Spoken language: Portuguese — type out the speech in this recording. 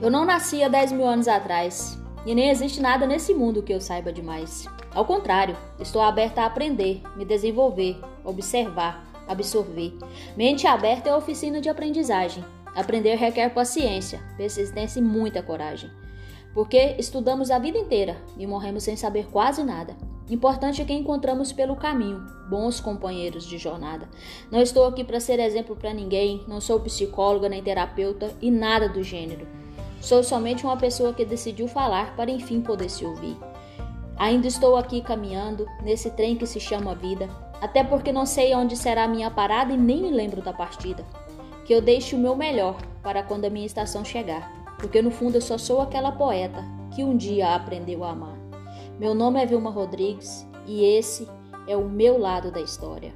Eu não nasci há 10 mil anos atrás e nem existe nada nesse mundo que eu saiba demais. Ao contrário, estou aberta a aprender, me desenvolver, observar, absorver. Mente aberta é oficina de aprendizagem. Aprender requer paciência, persistência e muita coragem. Porque estudamos a vida inteira e morremos sem saber quase nada. Importante é que encontramos pelo caminho bons companheiros de jornada. Não estou aqui para ser exemplo para ninguém, não sou psicóloga nem terapeuta e nada do gênero. Sou somente uma pessoa que decidiu falar para enfim poder se ouvir. Ainda estou aqui caminhando nesse trem que se chama vida, até porque não sei onde será a minha parada e nem me lembro da partida. Que eu deixe o meu melhor para quando a minha estação chegar, porque no fundo eu só sou aquela poeta que um dia aprendeu a amar. Meu nome é Vilma Rodrigues e esse é o meu lado da história.